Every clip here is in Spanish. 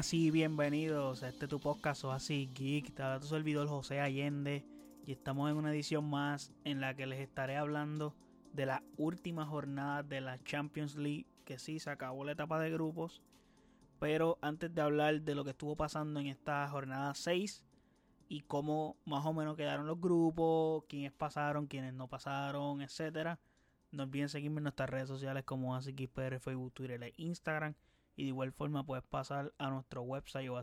Buenas y bienvenidos a este tu podcast así Geek. Te habla tu servidor José Allende y estamos en una edición más en la que les estaré hablando de la última jornada de la Champions League, que sí se acabó la etapa de grupos. Pero antes de hablar de lo que estuvo pasando en esta jornada 6 y cómo más o menos quedaron los grupos, quiénes pasaron, quiénes no pasaron, etcétera. No olviden seguirme en nuestras redes sociales como AsiXPR, Facebook, Twitter e Instagram. Y de igual forma puedes pasar a nuestro website o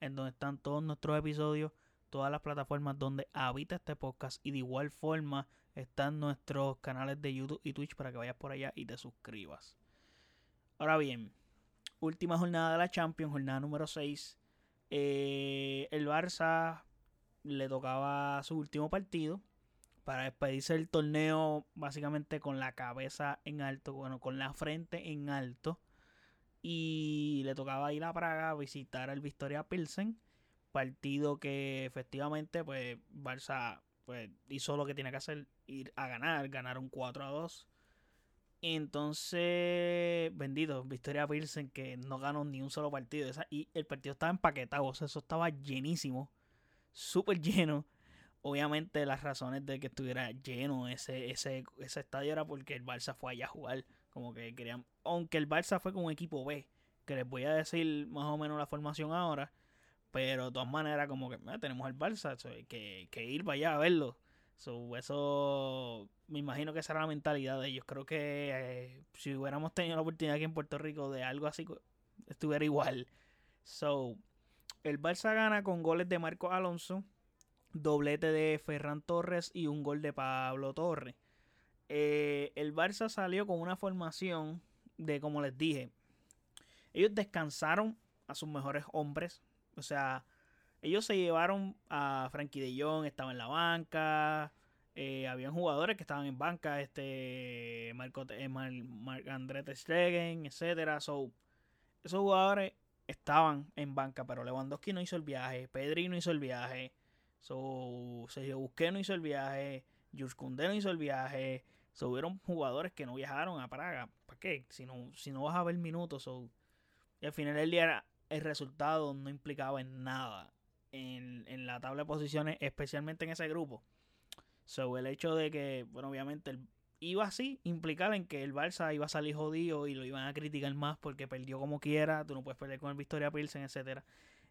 en donde están todos nuestros episodios, todas las plataformas donde habita este podcast. Y de igual forma están nuestros canales de YouTube y Twitch para que vayas por allá y te suscribas. Ahora bien, última jornada de la Champions, jornada número 6. Eh, el Barça le tocaba su último partido para despedirse del torneo básicamente con la cabeza en alto, bueno, con la frente en alto. Y le tocaba ir a Praga a visitar al Victoria Pilsen, partido que efectivamente pues Barça pues hizo lo que tiene que hacer, ir a ganar, ganaron 4 a 2. Entonces, vendido, Victoria Pilsen que no ganó ni un solo partido. y el partido estaba empaquetado, o sea, eso estaba llenísimo, súper lleno. Obviamente las razones de que estuviera lleno ese, ese, ese estadio era porque el Barça fue allá a jugar. Como que querían. Aunque el Barça fue con equipo B. Que les voy a decir más o menos la formación ahora. Pero de todas maneras, como que tenemos el Barça. que, que ir para allá a verlo. eso me imagino que esa era la mentalidad de ellos. Creo que eh, si hubiéramos tenido la oportunidad aquí en Puerto Rico de algo así, estuviera igual. So, el Barça gana con goles de Marco Alonso doblete de Ferran Torres y un gol de Pablo Torres. Eh, el Barça salió con una formación de, como les dije, ellos descansaron a sus mejores hombres. O sea, ellos se llevaron a Frankie de Jong, estaba en la banca. Eh, habían jugadores que estaban en banca, este Marco eh, Mar, André Stegen, etcétera. So, esos jugadores estaban en banca, pero Lewandowski no hizo el viaje, Pedri no hizo el viaje. So, Sergio Busqué no hizo el viaje, Jules Koundé no hizo el viaje. So, hubieron jugadores que no viajaron a Praga. ¿Para qué? Si no, si no vas a ver minutos. y al final del día el resultado no implicaba en nada en, en, la tabla de posiciones, especialmente en ese grupo. So, el hecho de que, bueno, obviamente iba así, implicaba en que el Barça iba a salir jodido y lo iban a criticar más porque perdió como quiera. Tú no puedes perder con el Victoria Pilsen, etcétera.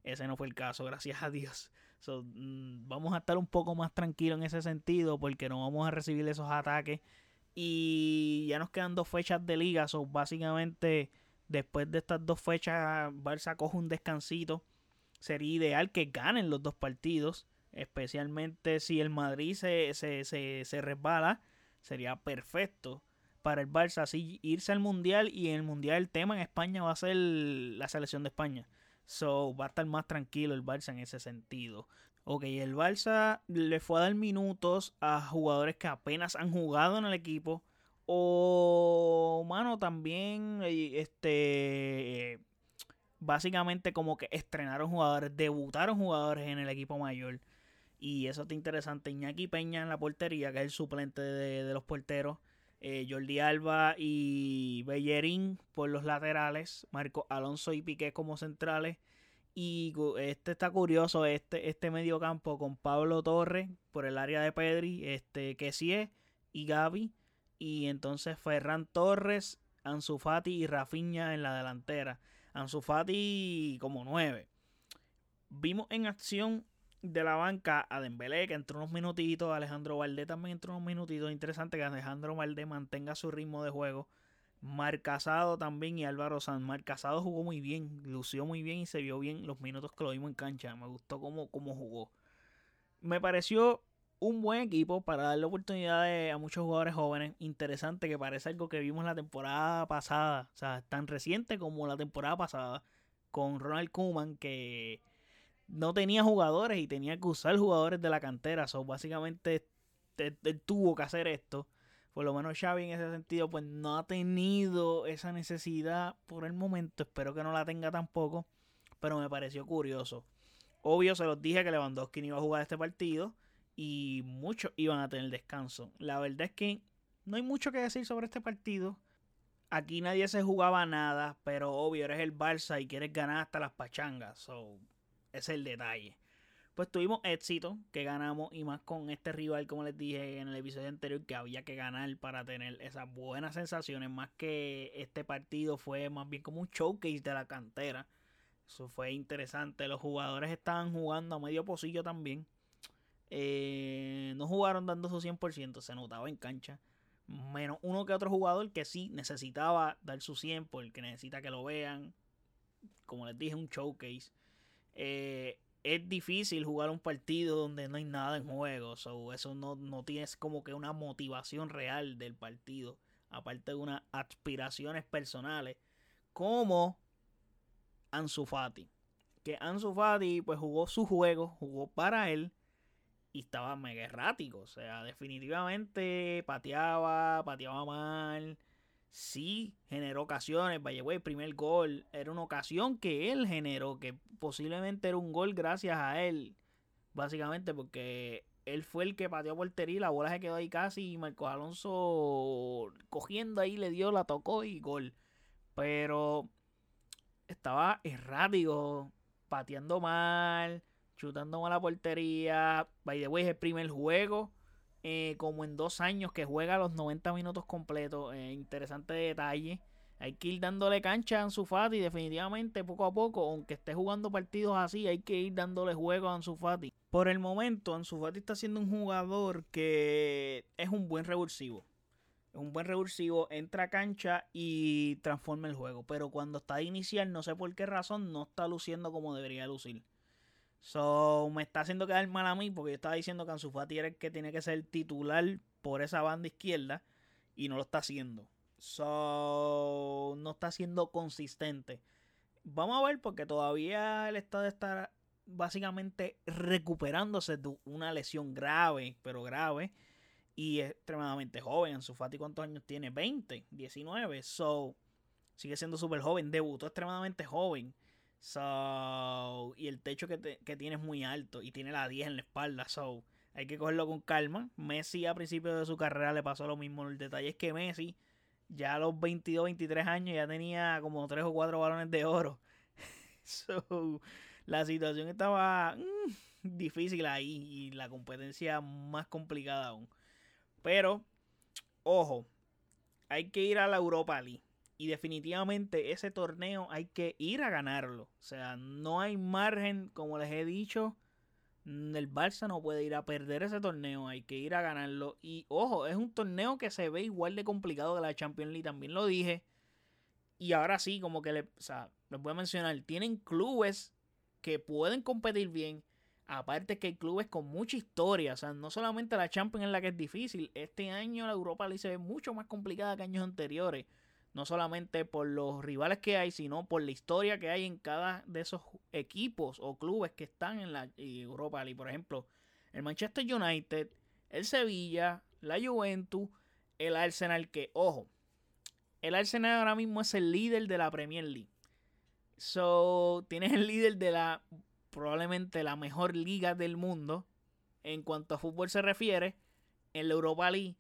Ese no fue el caso, gracias a Dios. Mm, vamos a estar un poco más tranquilos en ese sentido porque no vamos a recibir esos ataques. Y ya nos quedan dos fechas de liga. So, básicamente, después de estas dos fechas, Barça coge un descansito. Sería ideal que ganen los dos partidos. Especialmente si el Madrid se, se, se, se resbala. Sería perfecto para el Barça así irse al Mundial. Y en el Mundial el tema en España va a ser la selección de España. So, va a estar más tranquilo el Barça en ese sentido. Ok, el Barça le fue a dar minutos a jugadores que apenas han jugado en el equipo. O, mano, también, eh, este, básicamente como que estrenaron jugadores, debutaron jugadores en el equipo mayor. Y eso está interesante. Iñaki Peña en la portería, que es el suplente de los porteros. Eh, Jordi Alba y Bellerín por los laterales, Marco Alonso y Piqué como centrales. Y este está curioso, este, este medio campo con Pablo Torres por el área de Pedri, este Kessie y Gaby. Y entonces Ferran Torres, Ansu Fati y Rafinha en la delantera. Ansu Fati como nueve. Vimos en acción de la banca a Dembélé, que entró unos minutitos, Alejandro Valdé también entró unos minutitos. Interesante que Alejandro Valdé mantenga su ritmo de juego. Marcasado también y Álvaro San. Marcasado jugó muy bien, lució muy bien y se vio bien los minutos que lo vimos en cancha. Me gustó cómo, cómo jugó. Me pareció un buen equipo para darle oportunidades a muchos jugadores jóvenes. Interesante que parece algo que vimos la temporada pasada. O sea, tan reciente como la temporada pasada. Con Ronald Koeman que no tenía jugadores y tenía que usar jugadores de la cantera. So, básicamente él, tuvo que hacer esto. Por lo menos Xavi en ese sentido pues no ha tenido esa necesidad por el momento. Espero que no la tenga tampoco. Pero me pareció curioso. Obvio se los dije que Lewandowski no iba a jugar este partido. Y muchos iban a tener descanso. La verdad es que no hay mucho que decir sobre este partido. aquí nadie se jugaba nada, pero obvio, eres el Barça y quieres ganar hasta las pachangas. So, es el detalle. Pues tuvimos éxito, que ganamos, y más con este rival, como les dije en el episodio anterior, que había que ganar para tener esas buenas sensaciones. Más que este partido fue más bien como un showcase de la cantera. Eso fue interesante. Los jugadores estaban jugando a medio pocillo también. Eh, no jugaron dando su 100%, se notaba en cancha. Menos uno que otro jugador que sí necesitaba dar su 100 porque necesita que lo vean. Como les dije, un showcase. Eh, es difícil jugar un partido donde no hay nada en juego. eso no, no tienes como que una motivación real del partido. Aparte de unas aspiraciones personales. Como Ansu Fati. Que Ansu Fati pues jugó su juego, jugó para él y estaba mega errático. O sea, definitivamente pateaba, pateaba mal. Sí, generó ocasiones. El primer gol era una ocasión que él generó, que posiblemente era un gol gracias a él. Básicamente porque él fue el que pateó portería la bola se quedó ahí casi y Marcos Alonso cogiendo ahí le dio, la tocó y gol. Pero estaba errático, pateando mal chutando mal la portería. By es el primer juego. Eh, como en dos años que juega los 90 minutos completos. Eh, interesante detalle. Hay que ir dándole cancha a Ansu Fati definitivamente poco a poco. Aunque esté jugando partidos así, hay que ir dándole juego a Ansu Fati. Por el momento, Ansu Fati está siendo un jugador que es un buen revulsivo. Es un buen revulsivo, entra a cancha y transforma el juego. Pero cuando está de inicial, no sé por qué razón, no está luciendo como debería lucir. So, me está haciendo quedar mal a mí porque yo estaba diciendo que Ansu Fati era el que tiene que ser titular por esa banda izquierda y no lo está haciendo. So, no está siendo consistente. Vamos a ver porque todavía él está de estar básicamente recuperándose de una lesión grave, pero grave. Y es extremadamente joven. Ansu Fati, ¿cuántos años tiene? 20, 19. So, sigue siendo súper joven. Debutó extremadamente joven. So, y el techo que, tiene es muy alto y tiene la 10 en la espalda. So, hay que cogerlo con calma. Messi a principio de su carrera le pasó lo mismo. El detalle es que Messi ya a los 22, 23 años ya tenía como 3 o 4 balones de oro. so, la situación estaba mm, difícil ahí y la competencia más complicada aún. Pero, ojo, hay que ir a la Europa League. Y definitivamente ese torneo hay que ir a ganarlo. O sea, no hay margen, como les he dicho. El Barça no puede ir a perder ese torneo, hay que ir a ganarlo. Y ojo, es un torneo que se ve igual de complicado que la Champions League, también lo dije. Y ahora sí, como que le, les voy a mencionar, tienen clubes que pueden competir bien. Aparte que hay clubes con mucha historia, o sea, no solamente la Champions es la que es difícil, este año la Europa League se ve mucho más complicada que años anteriores no solamente por los rivales que hay, sino por la historia que hay en cada de esos equipos o clubes que están en la Europa League. Por ejemplo, el Manchester United, el Sevilla, la Juventus, el Arsenal, que, ojo, el Arsenal ahora mismo es el líder de la Premier League. So, tienes el líder de la probablemente la mejor liga del mundo en cuanto a fútbol se refiere en la Europa League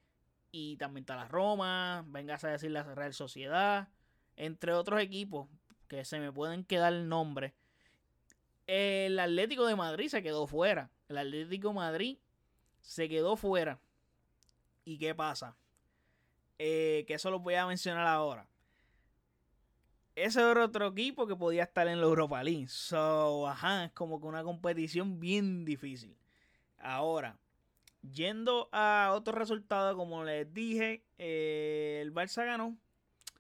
y también está la Roma, vengas a decir la Real Sociedad, entre otros equipos que se me pueden quedar el nombre. El Atlético de Madrid se quedó fuera. El Atlético de Madrid se quedó fuera. ¿Y qué pasa? Eh, que eso lo voy a mencionar ahora. Ese era otro equipo que podía estar en la Europa League. So, ajá, es como que una competición bien difícil. Ahora, Yendo a otro resultado, como les dije, eh, el Barça ganó.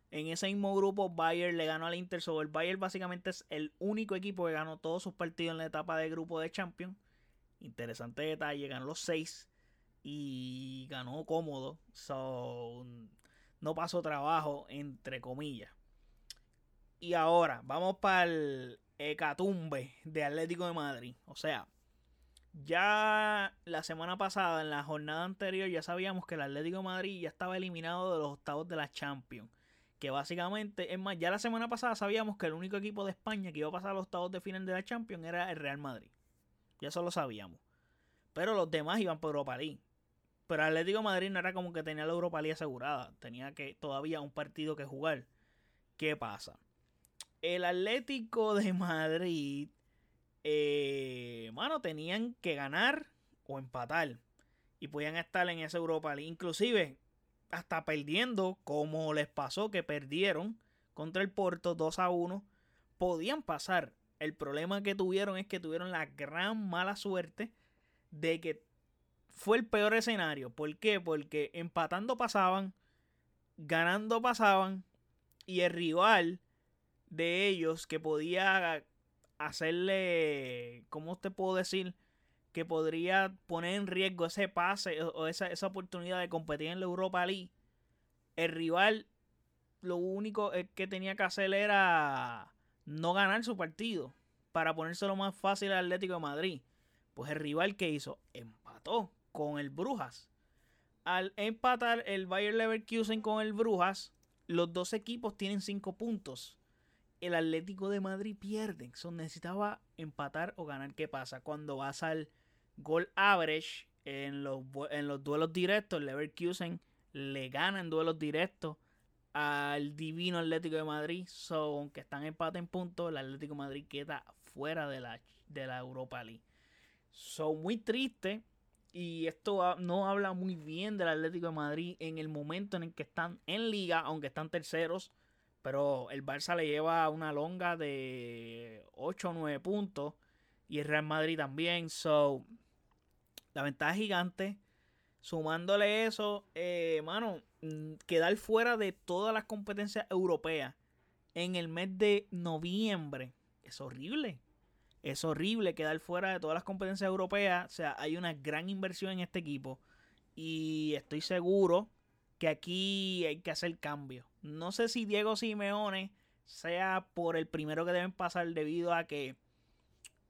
En ese mismo grupo, Bayern le ganó al Inter. Sobre el Bayern básicamente es el único equipo que ganó todos sus partidos en la etapa de grupo de Champions. Interesante detalle, ganó los seis y ganó cómodo. So, no pasó trabajo, entre comillas. Y ahora, vamos para el hecatumbe de Atlético de Madrid. O sea, ya la semana pasada, en la jornada anterior, ya sabíamos que el Atlético Madrid ya estaba eliminado de los octavos de la Champions. Que básicamente, es más, ya la semana pasada sabíamos que el único equipo de España que iba a pasar a los octavos de final de la Champions era el Real Madrid. Ya eso lo sabíamos. Pero los demás iban por Europa League. Pero Atlético Madrid no era como que tenía la Europa League asegurada. Tenía que todavía un partido que jugar. ¿Qué pasa? El Atlético de Madrid, eh, mano, tenían que ganar o empatar. Y podían estar en esa Europa League. Inclusive, hasta perdiendo, como les pasó que perdieron contra el Porto 2 a 1, podían pasar. El problema que tuvieron es que tuvieron la gran mala suerte de que fue el peor escenario. ¿Por qué? Porque empatando pasaban, ganando pasaban, y el rival de ellos que podía hacerle, ¿cómo te puedo decir? Que podría poner en riesgo ese pase o esa, esa oportunidad de competir en la Europa League. El rival lo único que tenía que hacer era no ganar su partido para ponérselo más fácil al Atlético de Madrid. Pues el rival que hizo empató con el Brujas. Al empatar el Bayer Leverkusen con el Brujas, los dos equipos tienen cinco puntos. El Atlético de Madrid pierde. Son necesitaba empatar o ganar. ¿Qué pasa? Cuando vas al gol average en los, en los duelos directos, Leverkusen le gana en duelos directos al divino Atlético de Madrid. So, aunque están empate en puntos, el Atlético de Madrid queda fuera de la, de la Europa League. Son muy triste y esto no habla muy bien del Atlético de Madrid en el momento en el que están en liga, aunque están terceros. Pero el Barça le lleva una longa de 8 o 9 puntos. Y el Real Madrid también. So, la ventaja es gigante. Sumándole eso, eh, mano, mm, quedar fuera de todas las competencias europeas en el mes de noviembre es horrible es horrible quedar fuera de todas las competencias europeas. O sea, hay una gran inversión en este equipo. Y estoy seguro que aquí hay que hacer cambio. No sé si Diego Simeone sea por el primero que deben pasar debido a que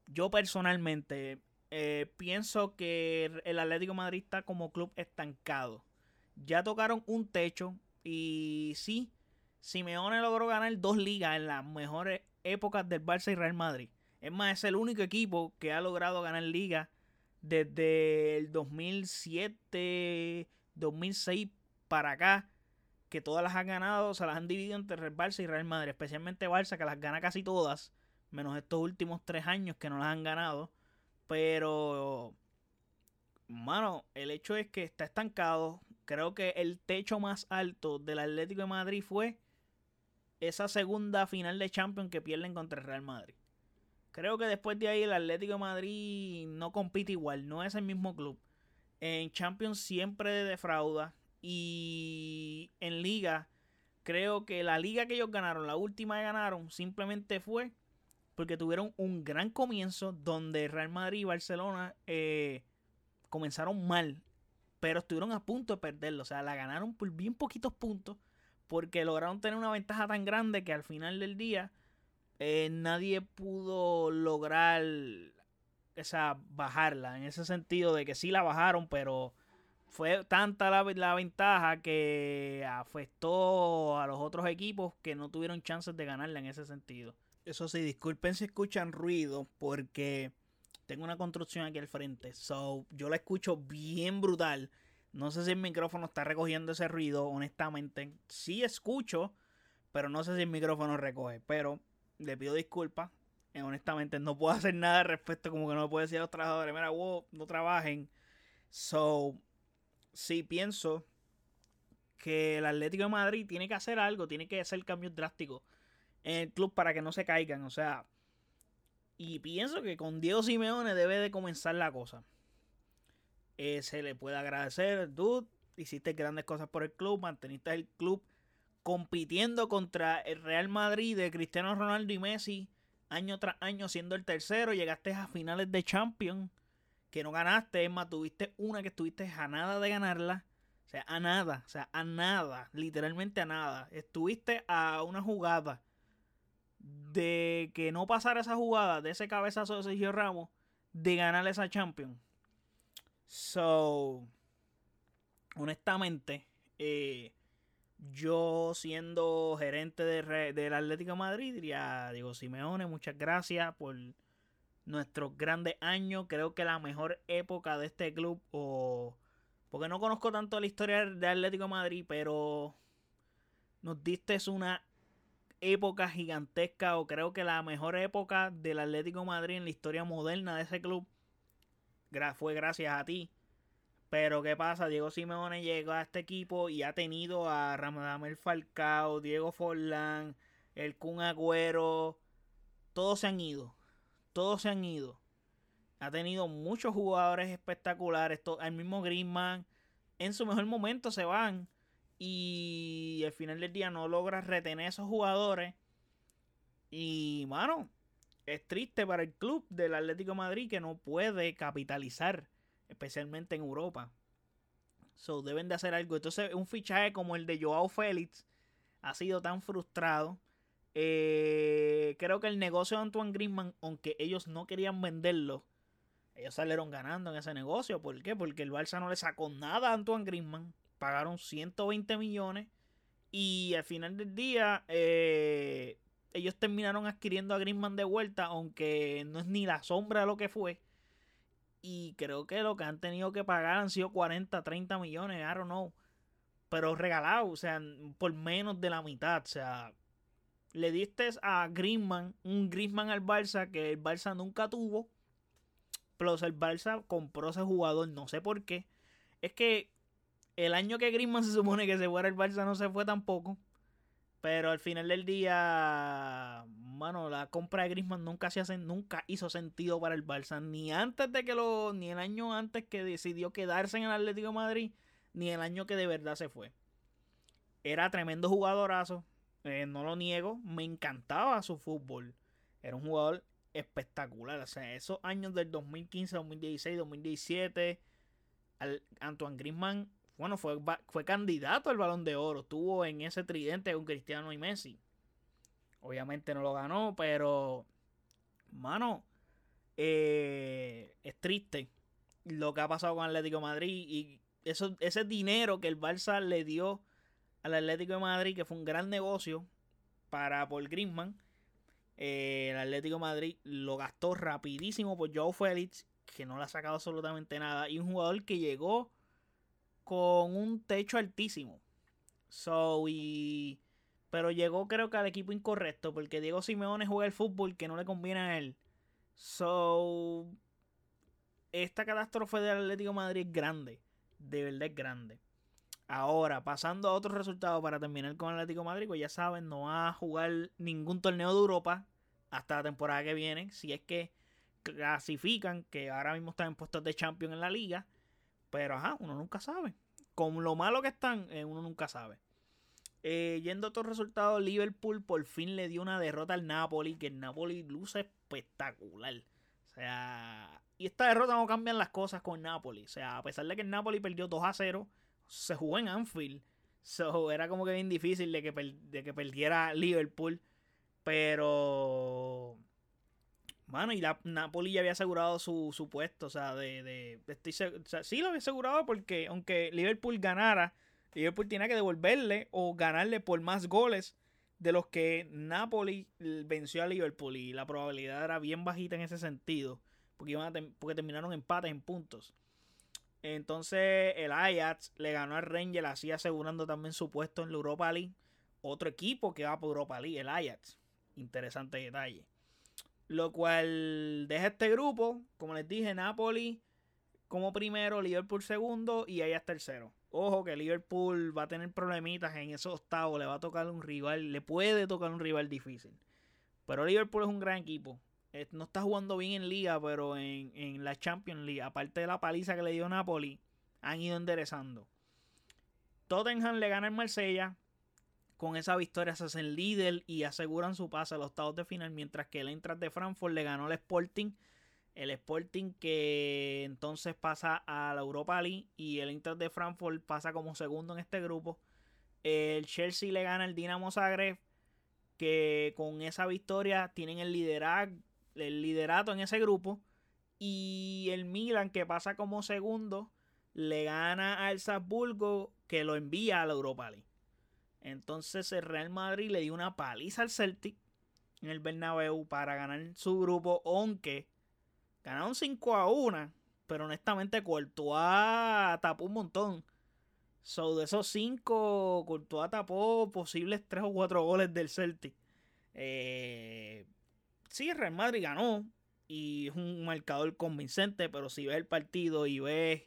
yo personalmente eh, pienso que el Atlético Madrid está como club estancado. Ya tocaron un techo y sí, Simeone logró ganar dos ligas en las mejores épocas del Barça y Real Madrid. Es más, es el único equipo que ha logrado ganar liga desde el 2007, 2006 para acá. Que todas las han ganado, se las han dividido entre Real Barça y Real Madrid. Especialmente Barça, que las gana casi todas. Menos estos últimos tres años que no las han ganado. Pero, mano, el hecho es que está estancado. Creo que el techo más alto del Atlético de Madrid fue esa segunda final de Champions que pierden contra el Real Madrid. Creo que después de ahí el Atlético de Madrid no compite igual, no es el mismo club. En Champions siempre defrauda y en liga creo que la liga que ellos ganaron, la última que ganaron, simplemente fue porque tuvieron un gran comienzo donde Real Madrid y Barcelona eh, comenzaron mal, pero estuvieron a punto de perderlo. O sea, la ganaron por bien poquitos puntos porque lograron tener una ventaja tan grande que al final del día eh, nadie pudo lograr esa bajarla. En ese sentido de que sí la bajaron, pero fue tanta la, la, ventaja que afectó a los otros equipos que no tuvieron chances de ganarla en ese sentido. Eso sí, disculpen si escuchan ruido porque tengo una construcción aquí al frente. So, yo la escucho bien brutal. No sé si el micrófono está recogiendo ese ruido, honestamente. Sí escucho, pero no sé si el micrófono recoge. Pero le pido disculpas. Eh, honestamente, no puedo hacer nada al respecto. Como que no puedo decir a los trabajadores, mira, wow, no trabajen. So, sí pienso que el Atlético de Madrid tiene que hacer algo, tiene que hacer cambios drásticos en el club para que no se caigan. O sea, y pienso que con Diego Simeone debe de comenzar la cosa. Eh, se le puede agradecer, dude. Hiciste grandes cosas por el club, manteniste el club compitiendo contra el Real Madrid de Cristiano Ronaldo y Messi año tras año siendo el tercero, llegaste a finales de Champions que no ganaste, es más, tuviste una que estuviste a nada de ganarla, o sea, a nada, o sea, a nada, literalmente a nada, estuviste a una jugada de que no pasara esa jugada, de ese cabezazo de Sergio Ramos, de ganar esa Champions. So, honestamente, eh, yo siendo gerente de, del Atlético Madrid diría, digo, Simeone, muchas gracias por nuestros grandes años. Creo que la mejor época de este club, o porque no conozco tanto la historia de Atlético Madrid, pero nos diste una época gigantesca o creo que la mejor época del Atlético Madrid en la historia moderna de ese club fue gracias a ti. Pero ¿qué pasa? Diego Simeone llegó a este equipo y ha tenido a Ramadamel Falcao, Diego Forlán, el Kun Agüero. Todos se han ido. Todos se han ido. Ha tenido muchos jugadores espectaculares. El mismo Griezmann. En su mejor momento se van. Y al final del día no logra retener a esos jugadores. Y, mano, es triste para el club del Atlético Madrid que no puede capitalizar, especialmente en Europa. So, deben de hacer algo. Entonces, un fichaje como el de Joao Félix ha sido tan frustrado. Eh, creo que el negocio de Antoine Griezmann, aunque ellos no querían venderlo, ellos salieron ganando en ese negocio. ¿Por qué? Porque el Barça no le sacó nada a Antoine Griezmann. Pagaron 120 millones. Y al final del día, eh, ellos terminaron adquiriendo a Griezmann de vuelta, aunque no es ni la sombra lo que fue. Y creo que lo que han tenido que pagar han sido 40, 30 millones, I don't know. Pero regalado, o sea, por menos de la mitad. O sea, le diste a Griezmann, un Griezmann al Barça que el Barça nunca tuvo. Plus el Barça compró ese jugador, no sé por qué. Es que el año que Griezmann se supone que se fuera el Barça no se fue tampoco. Pero al final del día, mano, la compra de Griezmann nunca se hace, nunca hizo sentido para el Barça, ni antes de que lo, ni el año antes que decidió quedarse en el Atlético de Madrid, ni el año que de verdad se fue. Era tremendo jugadorazo, eh, no lo niego, me encantaba su fútbol. Era un jugador espectacular, o sea, esos años del 2015, 2016, 2017, Antoine Griezmann bueno, fue, fue candidato al balón de oro. Estuvo en ese tridente con Cristiano y Messi. Obviamente no lo ganó, pero, mano, eh, es triste lo que ha pasado con Atlético de Madrid y eso, ese dinero que el Barça le dio al Atlético de Madrid, que fue un gran negocio para Paul Griezmann. Eh, el Atlético de Madrid lo gastó rapidísimo por Joe Félix, que no le ha sacado absolutamente nada. Y un jugador que llegó con un techo altísimo. So, y... Pero llegó creo que al equipo incorrecto, porque Diego Simeone juega el fútbol que no le conviene a él. So, esta catástrofe del Atlético de Madrid es grande. De verdad es grande. Ahora, pasando a otros resultados para terminar con Atlético Madrid, pues ya saben, no va a jugar ningún torneo de Europa hasta la temporada que viene. Si es que clasifican, que ahora mismo están en puestos de champion en la liga. Pero ajá, uno nunca sabe. Con lo malo que están, eh, uno nunca sabe. Eh, yendo a otros resultados, Liverpool por fin le dio una derrota al Napoli, que el Napoli luce espectacular. O sea, y esta derrota no cambian las cosas con Napoli. O sea, a pesar de que el Napoli perdió 2 a 0, se jugó en Anfield. So, era como que bien difícil de que, de que perdiera Liverpool. Pero Mano, y la Napoli ya había asegurado su, su puesto, o sea, de, de, estoy, sí lo había asegurado porque aunque Liverpool ganara, Liverpool tenía que devolverle o ganarle por más goles de los que Napoli venció a Liverpool y la probabilidad era bien bajita en ese sentido, porque, iban a porque terminaron empates en puntos. Entonces el Ajax le ganó al Rangers, así asegurando también su puesto en la Europa League. Otro equipo que va por Europa League, el Ajax. Interesante detalle. Lo cual deja este grupo, como les dije, Napoli como primero, Liverpool segundo y es tercero. Ojo que Liverpool va a tener problemitas en esos octavos, le va a tocar un rival, le puede tocar un rival difícil. Pero Liverpool es un gran equipo. No está jugando bien en liga, pero en, en la Champions League, aparte de la paliza que le dio Napoli, han ido enderezando. Tottenham le gana el Marsella, con esa victoria se hacen líder y aseguran su pase a los octavos de final, mientras que el Eintracht de Frankfurt le ganó al Sporting. El Sporting que entonces pasa a la Europa League y el Eintracht de Frankfurt pasa como segundo en este grupo. El Chelsea le gana al Dinamo Zagreb, que con esa victoria tienen el, el liderato en ese grupo. Y el Milan, que pasa como segundo, le gana al Salzburgo, que lo envía a la Europa League. Entonces el Real Madrid le dio una paliza al Celtic en el Bernabéu para ganar su grupo, aunque ganaron 5 a 1. pero honestamente Courtois tapó un montón. So, de esos cinco, Courtois tapó posibles tres o cuatro goles del Celtic. Eh, sí, Real Madrid ganó y es un marcador convincente, pero si ves el partido y ves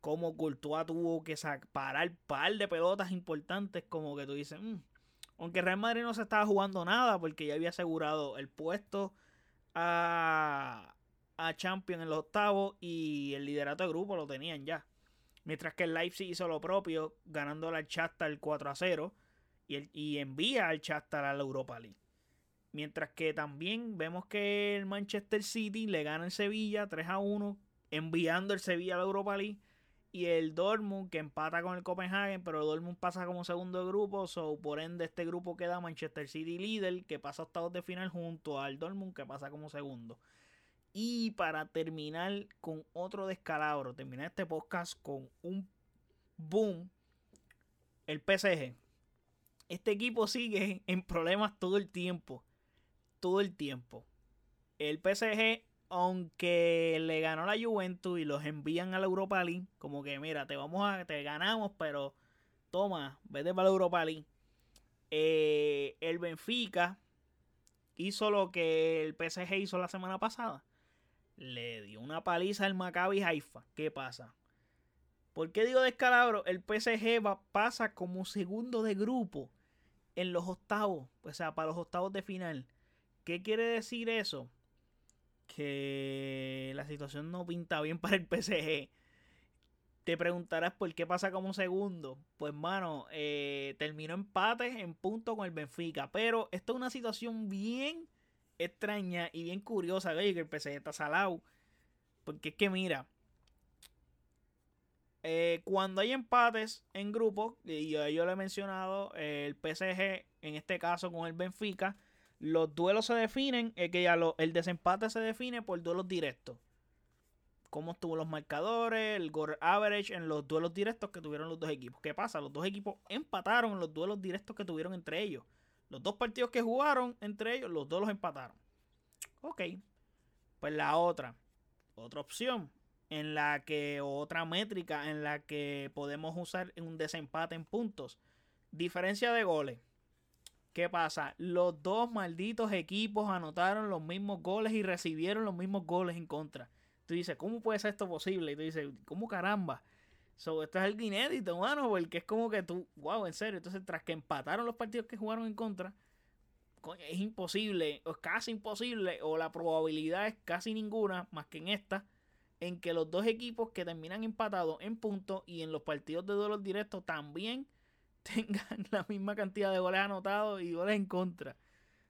cómo Courtois tuvo que parar un par de pelotas importantes, como que tú dices, mm". aunque Real Madrid no se estaba jugando nada porque ya había asegurado el puesto a, a Champions en los octavos y el liderato de grupo lo tenían ya. Mientras que el Leipzig hizo lo propio, ganando al el 4 a 0 y, envía al Shakhtar a la Europa League. Mientras que también vemos que el Manchester City le gana el Sevilla 3 a 1, enviando el Sevilla a la Europa League y el Dortmund que empata con el Copenhagen, pero el Dortmund pasa como segundo de grupo, so, por ende este grupo queda Manchester City líder que pasa a octavos de final junto al Dortmund que pasa como segundo. Y para terminar con otro descalabro, terminar este podcast con un boom, el PSG. Este equipo sigue en problemas todo el tiempo, todo el tiempo. El PSG aunque le ganó la Juventus y los envían a la Europa League, como que mira, te vamos a, te ganamos, pero toma, vete para la Europa League. Eh, el Benfica hizo lo que el PSG hizo la semana pasada. Le dio una paliza al Maccabi Haifa. ¿Qué pasa? ¿Por qué digo descalabro? El PSG va, pasa como segundo de grupo en los octavos, o sea, para los octavos de final. ¿Qué quiere decir eso? que la situación no pinta bien para el PSG. Te preguntarás por qué pasa como segundo. Pues, mano, eh, terminó empate en punto con el Benfica. Pero esto es una situación bien extraña y bien curiosa. que el PSG está salado. Porque es que, mira, eh, cuando hay empates en grupo, y yo, yo, lo he mencionado, el PSG, en este caso con el Benfica, los duelos se definen, es que ya el desempate se define por duelos directos. Cómo estuvo los marcadores, el goal average en los duelos directos que tuvieron los dos equipos. ¿Qué pasa? Los dos equipos empataron en los duelos directos que tuvieron entre ellos. Los dos partidos que jugaron entre ellos, los dos los empataron. Ok. Pues la otra, otra opción en la que, otra métrica en la que podemos usar un desempate en puntos. Diferencia de goles. ¿Qué pasa? Los dos malditos equipos anotaron los mismos goles y recibieron los mismos goles en contra. Tú dices, ¿cómo puede ser esto posible? Y tú dices, ¿cómo caramba? So, esto es algo inédito, mano, porque es como que tú, wow, en serio. Entonces, tras que empataron los partidos que jugaron en contra, es imposible, o es casi imposible, o la probabilidad es casi ninguna, más que en esta, en que los dos equipos que terminan empatados en puntos y en los partidos de duelo directos también tengan la misma cantidad de goles anotados y goles en contra.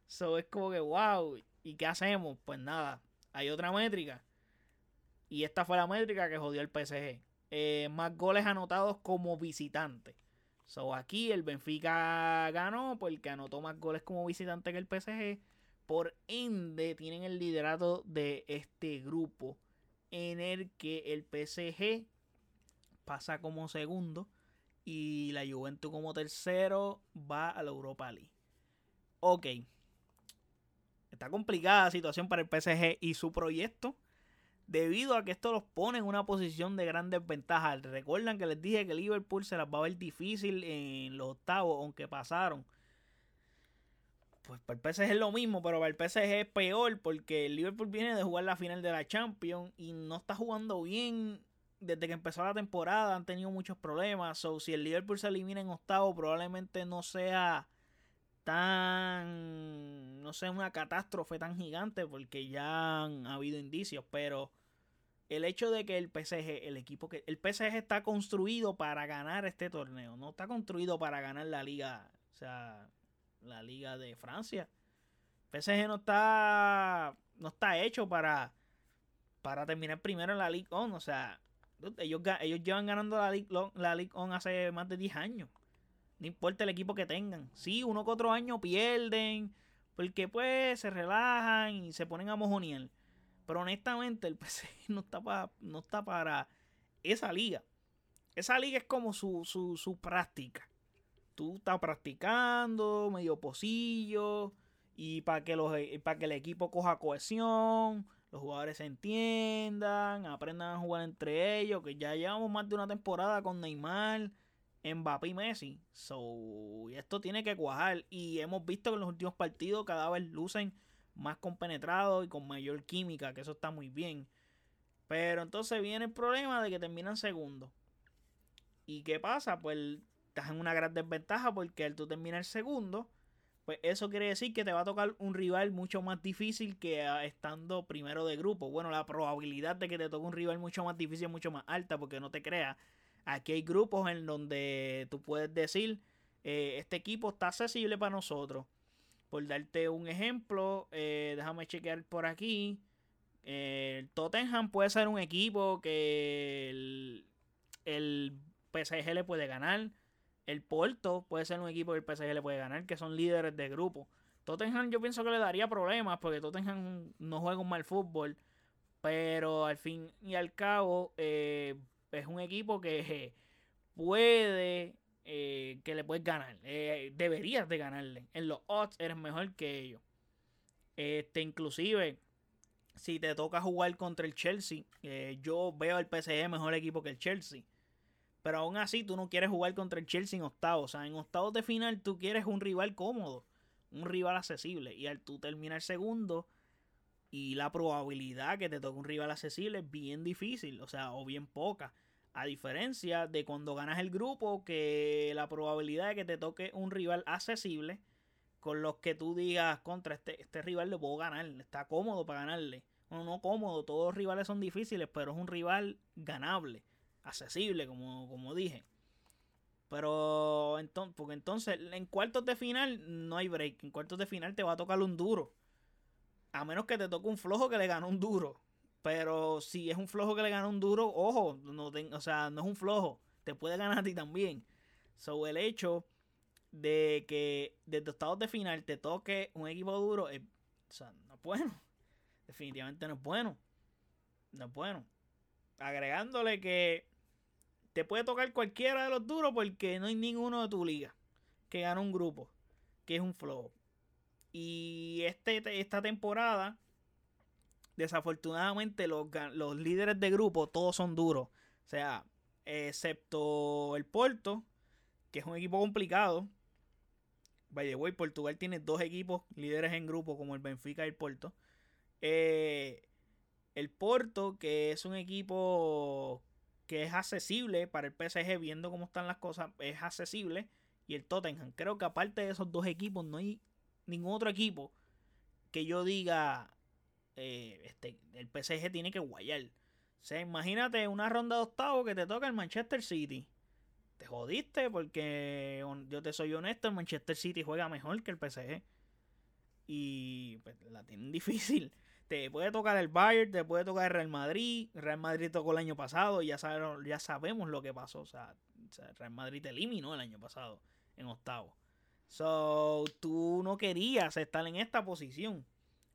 So es como que, wow, ¿y qué hacemos? Pues nada, hay otra métrica. Y esta fue la métrica que jodió el PSG. Eh, más goles anotados como visitante. So aquí el Benfica ganó porque anotó más goles como visitante que el PSG. Por ende, tienen el liderato de este grupo en el que el PSG pasa como segundo y la Juventus como tercero va a la Europa League. Ok. Está complicada la situación para el PSG y su proyecto. Debido a que esto los pone en una posición de gran desventaja. Recuerdan que les dije que Liverpool se las va a ver difícil en los octavos, aunque pasaron. Pues para el PSG es lo mismo, pero para el PSG es peor porque el Liverpool viene de jugar la final de la Champions y no está jugando bien desde que empezó la temporada han tenido muchos problemas. So, si el Liverpool se elimina en octavo, probablemente no sea tan. No sea una catástrofe tan gigante, porque ya han habido indicios. Pero el hecho de que el PSG, el equipo que. El PSG está construido para ganar este torneo. No está construido para ganar la liga. O sea, la liga de Francia. PSG no está. No está hecho para. Para terminar primero en la Ligue 1. O sea, ellos, ellos llevan ganando la League, la League On hace más de 10 años. No importa el equipo que tengan. Sí, uno que otro año pierden. Porque pues se relajan y se ponen a mojonear. Pero honestamente el PC no está, para, no está para esa liga. Esa liga es como su, su, su práctica. Tú estás practicando, medio pocillo. Y para que, los, para que el equipo coja cohesión los jugadores se entiendan, aprendan a jugar entre ellos, que ya llevamos más de una temporada con Neymar, Mbappé y Messi. So, esto tiene que cuajar. Y hemos visto que en los últimos partidos cada vez lucen más compenetrados y con mayor química, que eso está muy bien. Pero entonces viene el problema de que terminan segundo. ¿Y qué pasa? Pues estás en una gran desventaja porque al tú terminar segundo, pues eso quiere decir que te va a tocar un rival mucho más difícil que estando primero de grupo. Bueno, la probabilidad de que te toque un rival mucho más difícil es mucho más alta porque no te creas. Aquí hay grupos en donde tú puedes decir, eh, este equipo está accesible para nosotros. Por darte un ejemplo, eh, déjame chequear por aquí. el Tottenham puede ser un equipo que el, el PSG le puede ganar. El Porto puede ser un equipo que el PSG le puede ganar, que son líderes de grupo. Tottenham yo pienso que le daría problemas porque Tottenham no juega un mal fútbol. Pero al fin y al cabo eh, es un equipo que puede, eh, que le puedes ganar. Eh, deberías de ganarle. En los odds eres mejor que ellos. Este, inclusive, si te toca jugar contra el Chelsea, yo veo al PSG mejor equipo que el Chelsea. Pero aún así tú no quieres jugar contra el Chelsea en octavos. O sea, en octavos de final tú quieres un rival cómodo, un rival accesible. Y al tú terminar segundo y la probabilidad que te toque un rival accesible es bien difícil, o sea, o bien poca. A diferencia de cuando ganas el grupo, que la probabilidad de que te toque un rival accesible, con los que tú digas contra este, este rival le puedo ganar, está cómodo para ganarle. Bueno, no cómodo, todos los rivales son difíciles, pero es un rival ganable accesible, como, como dije. Pero entonces, porque entonces en cuartos de final no hay break. En cuartos de final te va a tocar un duro. A menos que te toque un flojo que le gane un duro. Pero si es un flojo que le gana un duro, ojo, no o sea, no es un flojo. Te puede ganar a ti también. So, el hecho de que desde estados de final te toque un equipo duro, sea, no es bueno. Definitivamente no es bueno. No es bueno. Agregándole que te puede tocar cualquiera de los duros porque no hay ninguno de tu liga que gane un grupo, que es un flow. Y este, esta temporada, desafortunadamente, los, los líderes de grupo todos son duros. O sea, excepto el Porto, que es un equipo complicado. By the way, Portugal tiene dos equipos líderes en grupo, como el Benfica y el Porto. Eh, el Porto, que es un equipo que es accesible para el PSG, viendo cómo están las cosas, es accesible. Y el Tottenham. Creo que aparte de esos dos equipos, no hay ningún otro equipo que yo diga, eh, este, el PSG tiene que guayar. O sea, imagínate una ronda de octavo que te toca el Manchester City. Te jodiste porque yo te soy honesto, el Manchester City juega mejor que el PSG. Y pues la tienen difícil te puede tocar el Bayern, te puede tocar el Real Madrid. Real Madrid tocó el año pasado y ya, sabemos, ya sabemos lo que pasó. O sea, Real Madrid te eliminó el año pasado en octavo. So, tú no querías estar en esta posición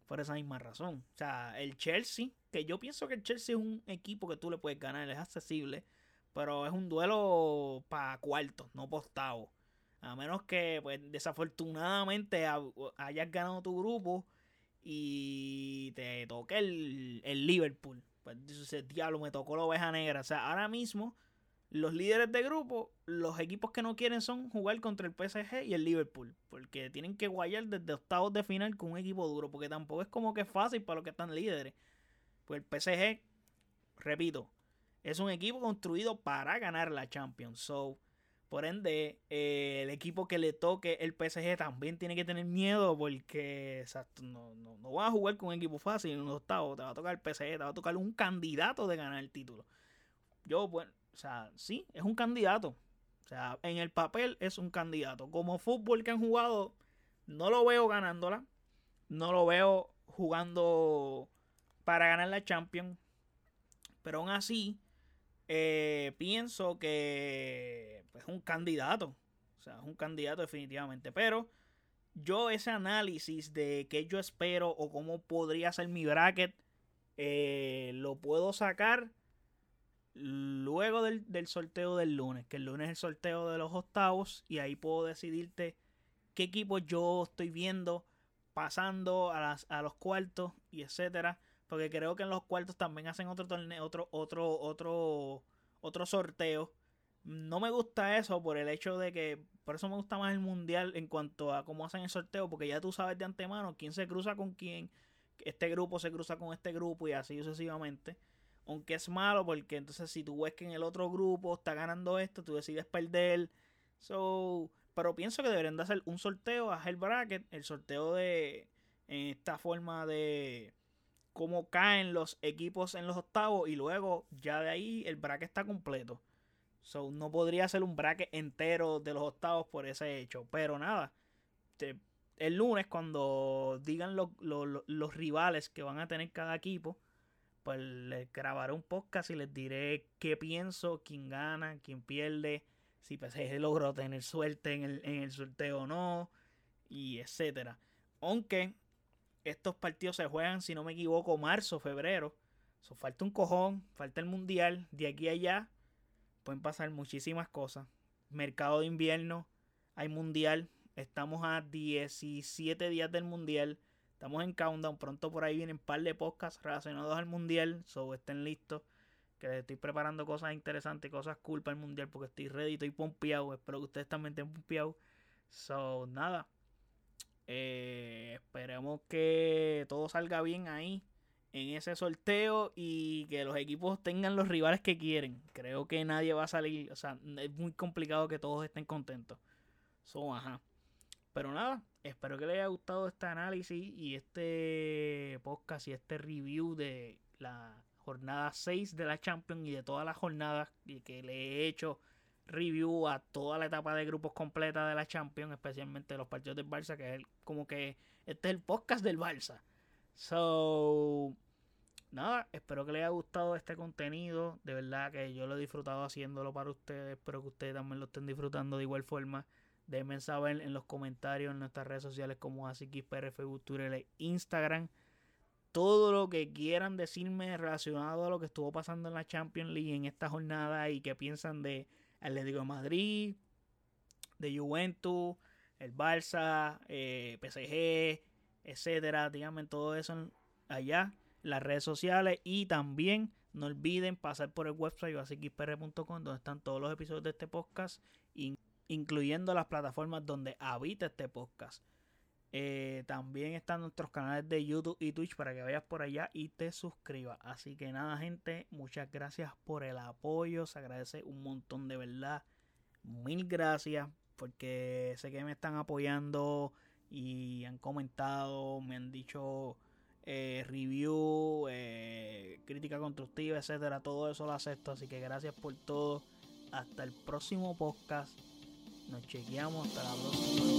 por esa misma razón. O sea, el Chelsea, que yo pienso que el Chelsea es un equipo que tú le puedes ganar, es accesible, pero es un duelo para cuartos, no para octavo. A menos que, pues, desafortunadamente hayas ganado tu grupo y te toque el, el Liverpool. Pues dices, diablo, me tocó la oveja negra. O sea, ahora mismo, los líderes de grupo, los equipos que no quieren son jugar contra el PSG y el Liverpool. Porque tienen que guayar desde octavos de final con un equipo duro. Porque tampoco es como que es fácil para los que están líderes. Pues el PSG, repito, es un equipo construido para ganar la Champions. So, por ende, eh, el equipo que le toque el PSG también tiene que tener miedo porque no, no, no vas a jugar con un equipo fácil en un octavo. Te va a tocar el PSG, te va a tocar un candidato de ganar el título. Yo, bueno, o sea, sí, es un candidato. O sea, en el papel es un candidato. Como fútbol que han jugado, no lo veo ganándola. No lo veo jugando para ganar la Champions. Pero aún así, eh, pienso que pues, un candidato. O sea, es un candidato definitivamente. Pero yo ese análisis de qué yo espero o cómo podría ser mi bracket, eh, lo puedo sacar luego del, sorteo del lunes. Que el lunes es el sorteo de los octavos. Y ahí puedo decidirte qué equipo yo estoy viendo pasando a, a los cuartos y etcétera. Porque creo que en los cuartos también hacen otro torneo, otro, otro, otro, otro sorteo. No me gusta eso por el hecho de que, por eso me gusta más el mundial en cuanto a cómo hacen el sorteo, porque ya tú sabes de antemano quién se cruza con quién, este grupo se cruza con este grupo y así sucesivamente. Aunque es malo porque entonces si tú ves que en el otro grupo está ganando esto, tú decides perder. So, pero pienso que deberían de hacer un sorteo el bracket, el sorteo de en esta forma de cómo caen los equipos en los octavos y luego ya de ahí el bracket está completo. So, no podría ser un bracket entero de los octavos por ese hecho. Pero nada, el lunes cuando digan los rivales que van a tener cada equipo, pues les grabaré un podcast y les diré qué pienso, quién gana, quién pierde, si PSG logró tener suerte en el, en el sorteo o no, y etcétera. Aunque estos partidos se juegan, si no me equivoco, marzo, febrero. So, falta un cojón, falta el mundial. De aquí a allá pueden pasar muchísimas cosas. Mercado de invierno, hay mundial. Estamos a 17 días del mundial. Estamos en countdown. Pronto por ahí vienen un par de podcasts relacionados al mundial. So estén listos. Que estoy preparando cosas interesantes, cosas cool para el mundial. Porque estoy ready, estoy pompeado. Espero que ustedes también estén pompeados. So, nada. Eh, esperemos que todo salga bien ahí en ese sorteo y que los equipos tengan los rivales que quieren. Creo que nadie va a salir, o sea, es muy complicado que todos estén contentos. So, ajá. Pero nada, espero que les haya gustado este análisis y este podcast y este review de la jornada 6 de la Champions y de todas las jornadas que le he hecho review a toda la etapa de grupos completa de la Champions, especialmente los partidos del Barça, que es como que este es el podcast del Barça. So, nada, espero que les haya gustado este contenido. De verdad que yo lo he disfrutado haciéndolo para ustedes. Espero que ustedes también lo estén disfrutando de igual forma. Déjenme saber en los comentarios en nuestras redes sociales como AsiKisPR, e Instagram. Todo lo que quieran decirme relacionado a lo que estuvo pasando en la Champions League en esta jornada y que piensan de Atlético de Madrid, de Juventus, el Barça, eh, PSG, etcétera. Díganme todo eso allá, las redes sociales y también no olviden pasar por el website basicxpr.com donde están todos los episodios de este podcast, incluyendo las plataformas donde habita este podcast. Eh, también están nuestros canales de YouTube y Twitch para que vayas por allá y te suscribas. Así que nada, gente, muchas gracias por el apoyo. Se agradece un montón de verdad. Mil gracias porque sé que me están apoyando y han comentado, me han dicho eh, review, eh, crítica constructiva, etcétera. Todo eso lo acepto. Así que gracias por todo. Hasta el próximo podcast. Nos chequeamos. Hasta la próxima.